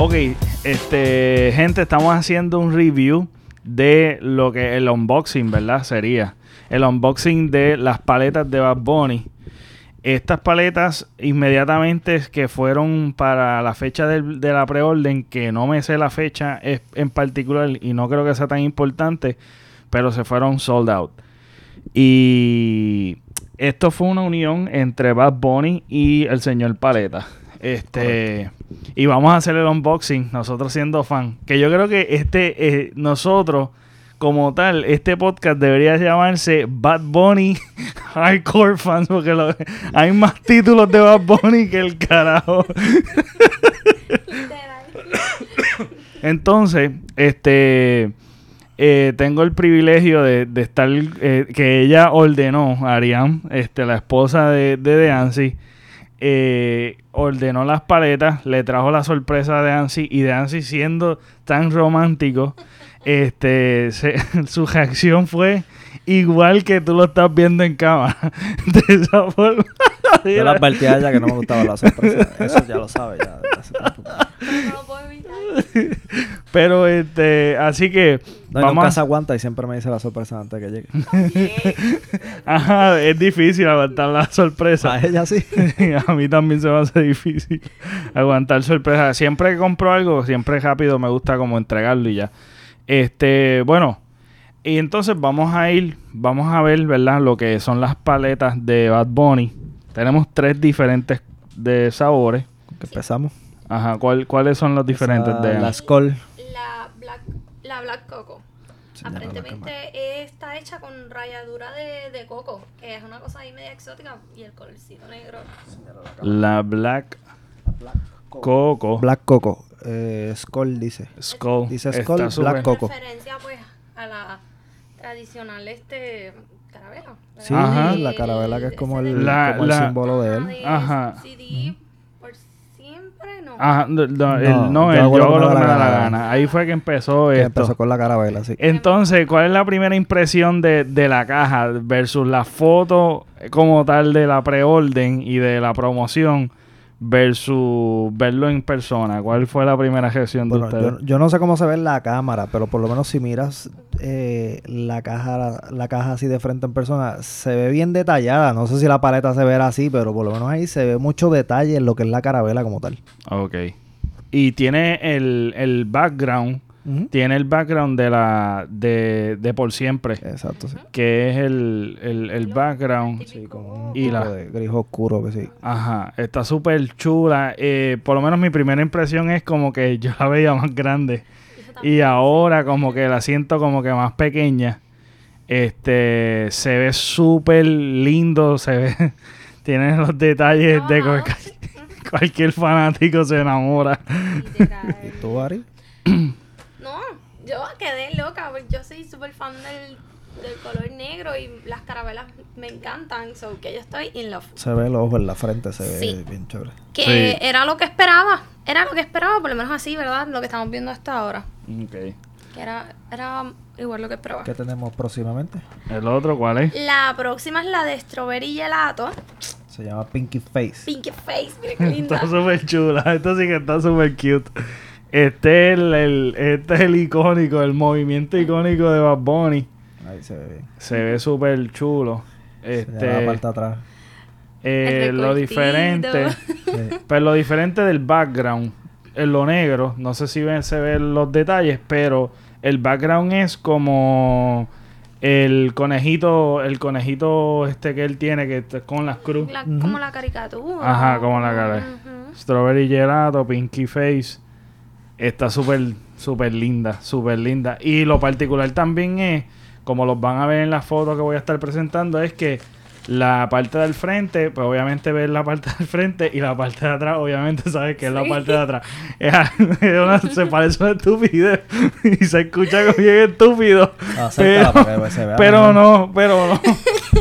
Ok, este, gente, estamos haciendo un review de lo que el unboxing, ¿verdad? Sería el unboxing de las paletas de Bad Bunny. Estas paletas inmediatamente que fueron para la fecha de la preorden, que no me sé la fecha en particular y no creo que sea tan importante, pero se fueron sold out. Y esto fue una unión entre Bad Bunny y el señor Paleta. Este, y vamos a hacer el unboxing, nosotros siendo fan. Que yo creo que este, eh, nosotros, como tal, este podcast debería llamarse Bad Bunny Hardcore Fans, porque lo- hay más títulos de Bad Bunny que el carajo. Entonces, este eh, tengo el privilegio de, de estar eh, que ella ordenó, Ariane, este, la esposa de, de Deancy, eh, ordenó las paletas, le trajo la sorpresa a Deancy y Deancy siendo tan romántico, este, se- su reacción fue igual que tú lo estás viendo en cámara. De esa forma. Yo le advertí a ella que no me gustaba la sorpresa. Eso ya lo sabe ya. No lo puedo evitar. Pero este, así que No, vamos nunca a- se aguanta y siempre me dice la sorpresa antes que llegue. Ajá, es difícil aguantar la sorpresa. A ella sí. a mí también se me hace difícil aguantar sorpresa. Siempre que compro algo, siempre rápido me gusta como entregarlo y ya. Este, bueno, y entonces vamos a ir, vamos a ver, ¿verdad? Lo que son las paletas de Bad Bunny. Tenemos tres diferentes de sabores. Que empezamos. Ajá, ¿cuál- ¿cuáles son los diferentes Esa, de La Skull. La Black, la Black Coco. La Aparentemente está hecha con ralladura de, de coco, que es una cosa ahí media exótica, y el colorcito negro. La Black Coco Black Coco. Eh, Skull dice. Skull. Dice Está Skull, súper- Black Coco. referencia pues a la tradicional este carabela. Sí, Ajá. la carabela que es como el, La- como el la- símbolo de él. de Ajá. CD. Ajá, no, no, el, No, yo el hago yo hago lo que me da la gana. Ahí fue que empezó Que esto. empezó con la carabela, sí. Entonces, ¿cuál es la primera impresión de, de la caja versus la foto como tal de la preorden y de la promoción versus verlo en persona? ¿Cuál fue la primera reacción de Bueno, ustedes? yo, yo no sé cómo se ve en la cámara, pero por lo menos si miras eh, la caja la, caja así de frente en persona, se ve bien detallada. No sé si la paleta se verá así, pero por lo menos ahí se ve mucho detalle en lo que es la carabela como tal. Ok. Y tiene el, el background, tiene el background de la de, de por siempre, Exacto, sí. que es el, el, el background. Sí, con un Y la- de gris oscuro que sí. Ajá, está súper chula. Eh, por lo menos mi primera impresión es como que yo la veía más grande. Y ahora como que la siento como que más pequeña. Este, se ve súper lindo, se ve, tiene los detalles de cual- cualquier fanático se enamora. ¿Y tú, Ari? Yo quedé loca, porque yo soy súper fan del, del color negro y las carabelas me encantan, so que yo estoy in love. Se ve el ojo en la frente, se ve Sí. bien chévere. Que Sí. era lo que esperaba, era lo que esperaba, por lo menos así, ¿verdad? Lo que estamos viendo hasta ahora. Ok. Que era, era igual lo que esperaba. ¿Qué tenemos próximamente? ¿El otro cuál es? La próxima es la de Strawberry Gelato. Se llama Pinky Face. Pinky Face, mira qué linda. Está súper chula. Esto sí que está súper cute. Este es el, el- este es el icónico, el movimiento icónico de Bad Bunny. Ahí se ve bien. Se ve súper chulo. Este... La Este, parte atrás. eh, El lo diferente, Sí. pero lo diferente del background, en lo negro, no sé si ven, se ven los detalles, pero el background es como el conejito, el conejito este que él tiene que está con las cruz. La- Como la caricatura. Ajá, como la cara. Ujú. Strawberry Gelato, Pinky Face. Está súper, súper linda, súper linda. Y lo particular también es, como los van a ver en la foto que voy a estar presentando, es que la parte del frente, pues obviamente ves la parte del frente y la parte de atrás, obviamente sabes que es la Sí. parte de atrás. Es, es una- se parece a una estupidez y se escucha como bien estúpido. Acércala Pero, para que no, pero no,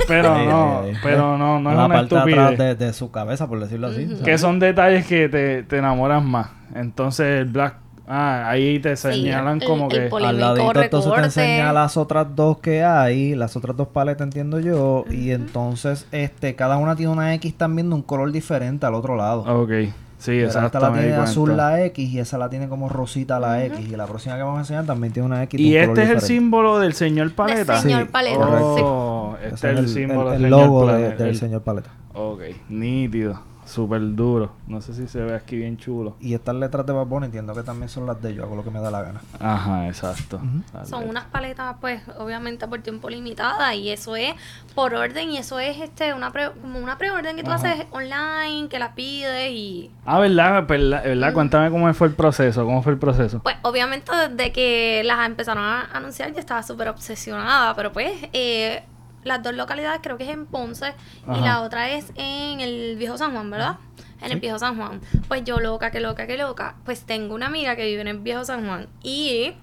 pero no, pero no, no es la una parte de estupidez. atrás de, de su cabeza, por decirlo así. ¿sabes? Que son detalles que te, te enamoran más. Entonces el black... Ah, ahí te señalan el- como el que... Al ladito entonces te enseña las otras dos que hay, las otras dos paletas entiendo yo, y entonces este cada una tiene una X también de un color diferente al otro lado. Ok. Sí, Pero exacto. Esta la tiene azul la X y esa la tiene como rosita la X. Y la próxima que vamos a enseñar también tiene una X. de Y un este color es el símbolo del señor Paleta. señor Sí, Paleta. Oh, Ese este es el, símbolo el, del el señor logo de- del El- señor Paleta. Ok, nítido. Súper duro. No sé si se ve aquí bien chulo. Y estas letras de Bad Bunny entiendo que también son las de yo, hago lo que me da la gana. Ajá, exacto. Son unas paletas, pues, obviamente por tiempo limitada y eso es por orden y eso es este una pre- como una preorden que tú Ajá. haces online, que la pides y Ah, ¿verdad? ¿verdad? ¿verdad? Cuéntame cómo fue el proceso. ¿Cómo fue el proceso? pues obviamente desde que las empezaron a anunciar yo estaba súper obsesionada, pero pues eh, las dos localidades creo que es en Ponce Ajá. y la otra es en el Viejo San Juan, ¿verdad? En el Viejo San Juan. Pues yo loca, que loca, que loca. Pues tengo una amiga que vive en el Viejo San Juan y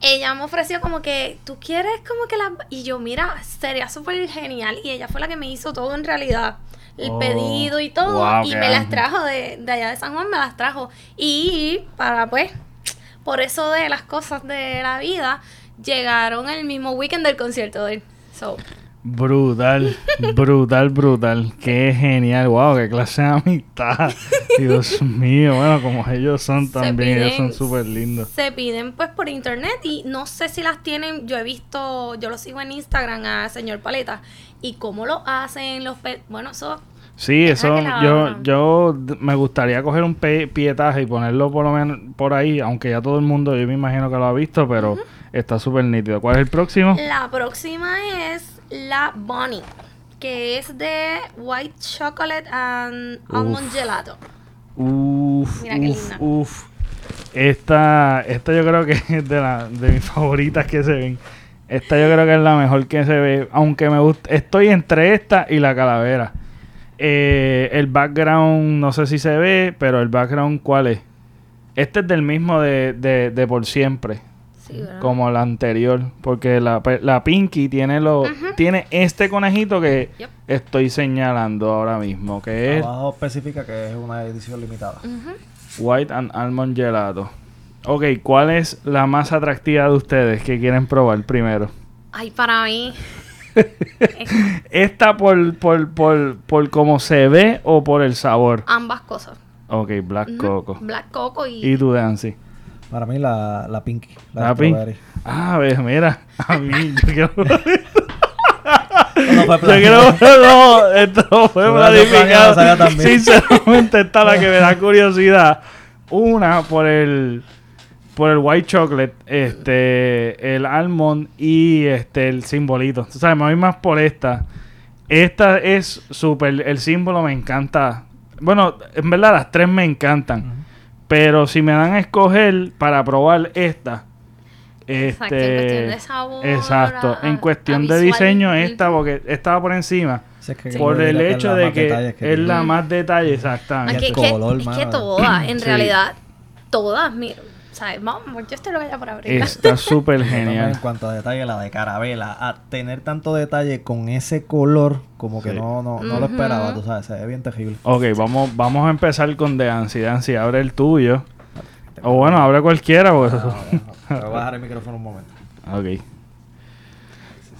ella me ofreció como que, ¿tú quieres como que las...? Y yo, mira, sería súper genial. Y ella fue la que me hizo todo en realidad. El Oh, pedido y todo. wow, y me las trajo de, de allá de San Juan, me las trajo. Y para, pues, por eso de las cosas de la vida, llegaron el mismo weekend del concierto de él. So, Brutal, brutal, brutal. Qué genial. Wow, qué clase de amistad. Dios mío. Bueno, como ellos son también. Ellos son piden- súper lindos. se piden pues por internet y no sé si las tienen, yo he visto, yo lo sigo en Instagram a señor Paleta y cómo lo hacen los bueno, eso Sí, eso yo, yo me gustaría coger un pietaje y ponerlo por lo menos por ahí, aunque ya todo el mundo, yo me imagino que lo ha visto, pero está súper nítido. ¿Cuál es el próximo? La próxima es la Bunny, que es de White Chocolate and Almond Gelato. Uf, Mira qué uf, linda. uf. Esta, esta yo creo que es de, la, de mis favoritas que se ven. Esta yo creo que es la mejor que se ve, aunque me gusta, estoy entre esta y la calavera. Eh, el background, no sé si se ve, pero el background, ¿cuál es? Este es del mismo de, de, de por siempre. Como la anterior, porque la, pe- la Pinky tiene lo, tiene este conejito que Yep. estoy señalando ahora mismo, que es Abajo especifica que es una edición limitada. White and Almond Gelato. Ok, ¿cuál es la más atractiva de ustedes que quieren probar primero? Ay, para mí ¿Esta por, por, por, por cómo se ve o por el sabor? ambas cosas. Ok, Black. Coco. Black Coco y, ¿Y tú, Dancy? Para mí la, la Pinky. La, ¿La. Ah, ves, mira, a mí yo quiero... No fue Yo quiero, no, esto no fue planificado. Sinceramente, esta es la que me da curiosidad. Una, por el por el white chocolate, este, el almond y este el simbolito. Tú sabes, me voy más por esta. Esta es súper, el símbolo me encanta. Bueno, en verdad las tres me encantan. Pero si me dan a escoger para probar esta, Exacto, este, en cuestión de sabor, exacto, a- en cuestión de diseño esta porque estaba por encima Si es que por el hecho de que, es la más detalle exactamente. El que, color, es que todas, en Sí. realidad, todas, mira, ¿sabes? Vamos, yo estoy loca ya por abrirla. está súper genial En cuanto a detalle, la de Carabela, a tener tanto detalle con ese color, como que Sí. no, no, no lo esperaba, tú sabes, se ve bien terrible. ok vamos vamos a empezar con Dancy Dancy abre el tuyo o bueno abre cualquiera pues Ah, Voy a bajar el micrófono un momento. ok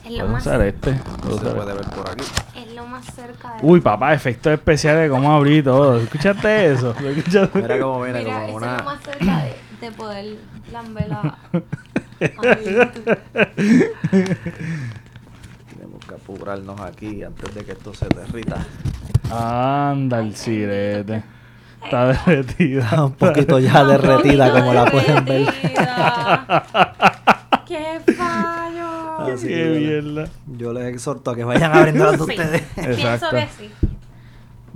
Es lo, puedo más, usar este Puedo Se puede ver por aquí. es lo más cerca de... Uy, papá, efectos especiales de cómo abrí todo. ¿Escuchaste eso? ¿Lo escuchaste? Mira cómo viene, Mira, como eso una... es lo más cerca de, de poder lamberla. Tenemos que apurarnos aquí antes de que esto se derrita. Anda el sirete. Está derretida. un poquito ya derretida, como la pueden ver. ¡Qué fallo! Así Qué que- mierda. Yo les exhorto a que vayan abriendo Sí, ustedes. pienso Exacto. que sí.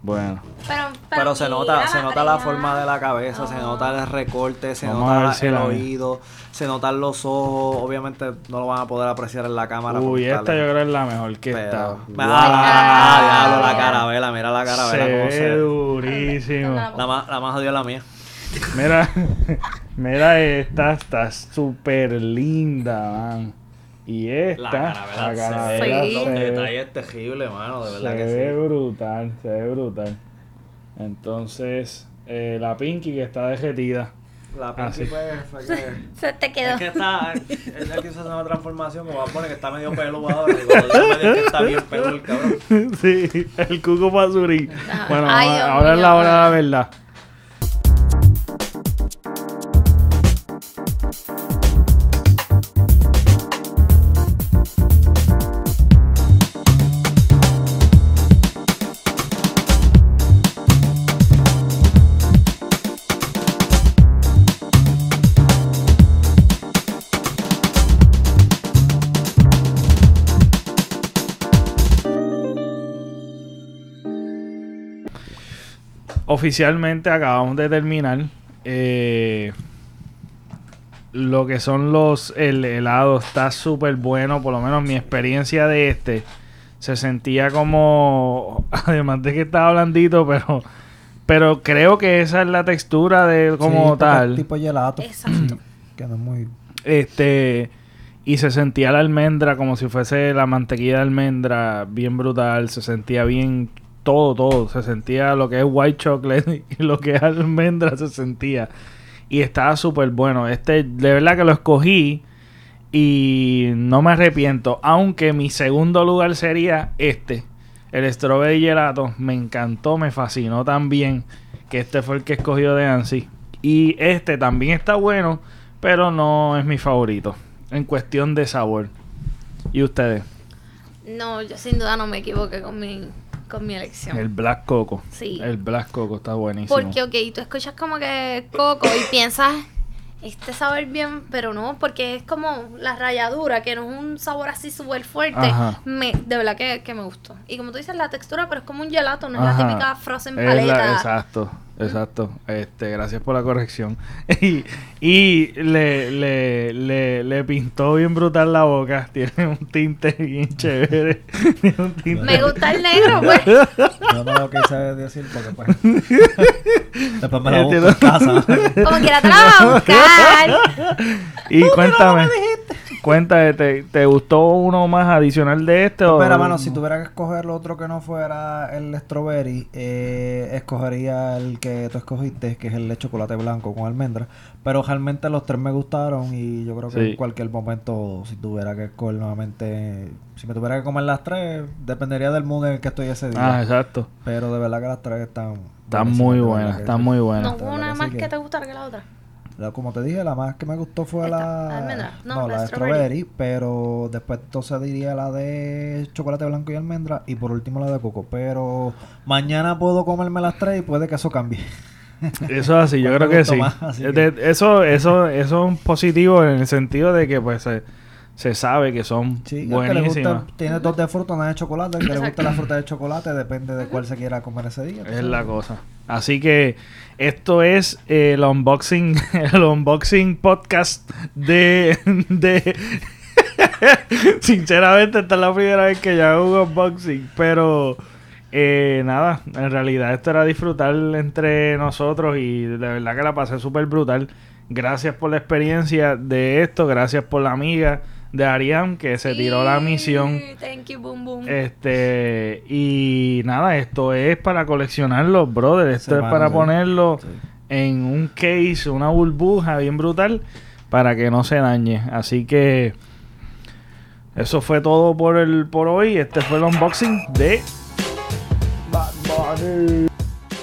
Bueno, Pero, Pero se nota, se nota la forma de la cabeza, se Ah. nota el recorte, se Vamos nota si el oído, se notan los ojos. Obviamente no lo van a poder apreciar en la cámara. uy, esta yo creo que es la mejor que está. Pero, Wow. ah, diablo, la carabela, mira la carabela Se cómo ve se durísimo. La más, la más jodida es la mía. Mira, mira esta, está súper linda, man. Y esta, La carabela, la se carabela ve, Sí. los se ve- detalles terribles, mano, de se verdad que ve brutal, se ve brutal. Entonces, eh, la Pinky que está derretida. La Ah, Pinky sí. pues fue que... Se te quedó. Es que está, ella quiso hacer una transformación, como va a poner que está medio peludo ahora, y cuando ya me dijo que está bien peludo el cabrón. sí, el cuco pasurí. Bueno, Ay, ahora ahora es la hora de la verdad. Oficialmente acabamos de terminar eh, lo que son los el helado está súper bueno por lo menos mi experiencia de este se sentía como además de que estaba blandito pero pero creo que esa es la textura de como Sí, tal es tipo gelato. Exacto. Que no es muy... este y se sentía la almendra como si fuese la mantequilla de almendra bien brutal se sentía bien todo todo. Se sentía lo que es white chocolate y lo que es almendra se sentía. Y estaba súper bueno. Este de verdad que lo escogí y no me arrepiento. Aunque mi segundo lugar sería este. El strawberry gelato me encantó me fascinó también que este fue el que escogió de Ansi. Y este también está bueno pero no es mi favorito en cuestión de sabor. ¿Y ustedes? No, yo sin duda no me equivoqué con mi, con mi elección. El Black Coco. Sí. El Black Coco está buenísimo. Porque, ok, tú escuchas como que coco y piensas, este sabor bien, pero no, porque es como la ralladura, que no es un sabor así súper fuerte. Ajá. Me, de verdad que, que me gustó. Y como tú dices, la textura, pero es como un gelato, no es la típica frozen la- paleta. exacto, exacto. Este, gracias por la corrección. y y le, le, le, le pintó bien brutal la boca. Tiene un tinte bien chévere. Tiene un tinte- Me gusta el negro, pues. Yo no lo quise decir porque pues... Después me la busco en casa. Como quiera te la vas a buscar. Y cuéntame, cuéntame, ¿te, ¿te gustó uno más adicional de este? o- Pero, mano, si tuviera que escoger otro que no fuera el strawberry, eh, escogería el que tú escogiste, que es el de chocolate blanco con almendra. Pero realmente los tres me gustaron y yo creo que Sí. en cualquier momento, si tuviera que escoger nuevamente, si me tuviera que comer las tres, dependería del mood en el que estoy ese día. Ah, exacto. Pero de verdad que las tres están... Están muy buenas, están muy buenas. No hubo una más que- te gustara que la otra. La- como te dije, la más que me gustó fue Esta, la... almendra. No, No, la strawberry. strawberry, pero después entonces diría la de chocolate blanco y almendra y por último la de coco. Pero mañana puedo comerme las tres y puede que eso cambie. Eso es así, yo ¿Cuál creo que sí. más? Así De- que- de- eso, eso, eso es un positivo en el sentido de que pues se, se sabe que son Sí, al que le buenísimas. gusta, tiene dos de fruta, una de chocolate. El que le gusta la fruta de chocolate depende de cuál se quiera comer ese día. Es la cosa. Así que esto es eh, el unboxing, el unboxing podcast de, de Sinceramente, esta es la primera vez que yo hago un unboxing, pero eh, nada, en realidad esto era disfrutar entre nosotros y de verdad que la pasé súper brutal. Gracias por la experiencia de esto, gracias por la amiga de Ariam que se tiró la misión. Thank you, boom, boom. Este, y nada, esto es para coleccionarlos, brother. Esto es para sí. ponerlo Sí. en un case, una burbuja bien brutal, para que no se dañe. Así que eso fue todo por el por hoy. Este fue el unboxing de Bad Bunny.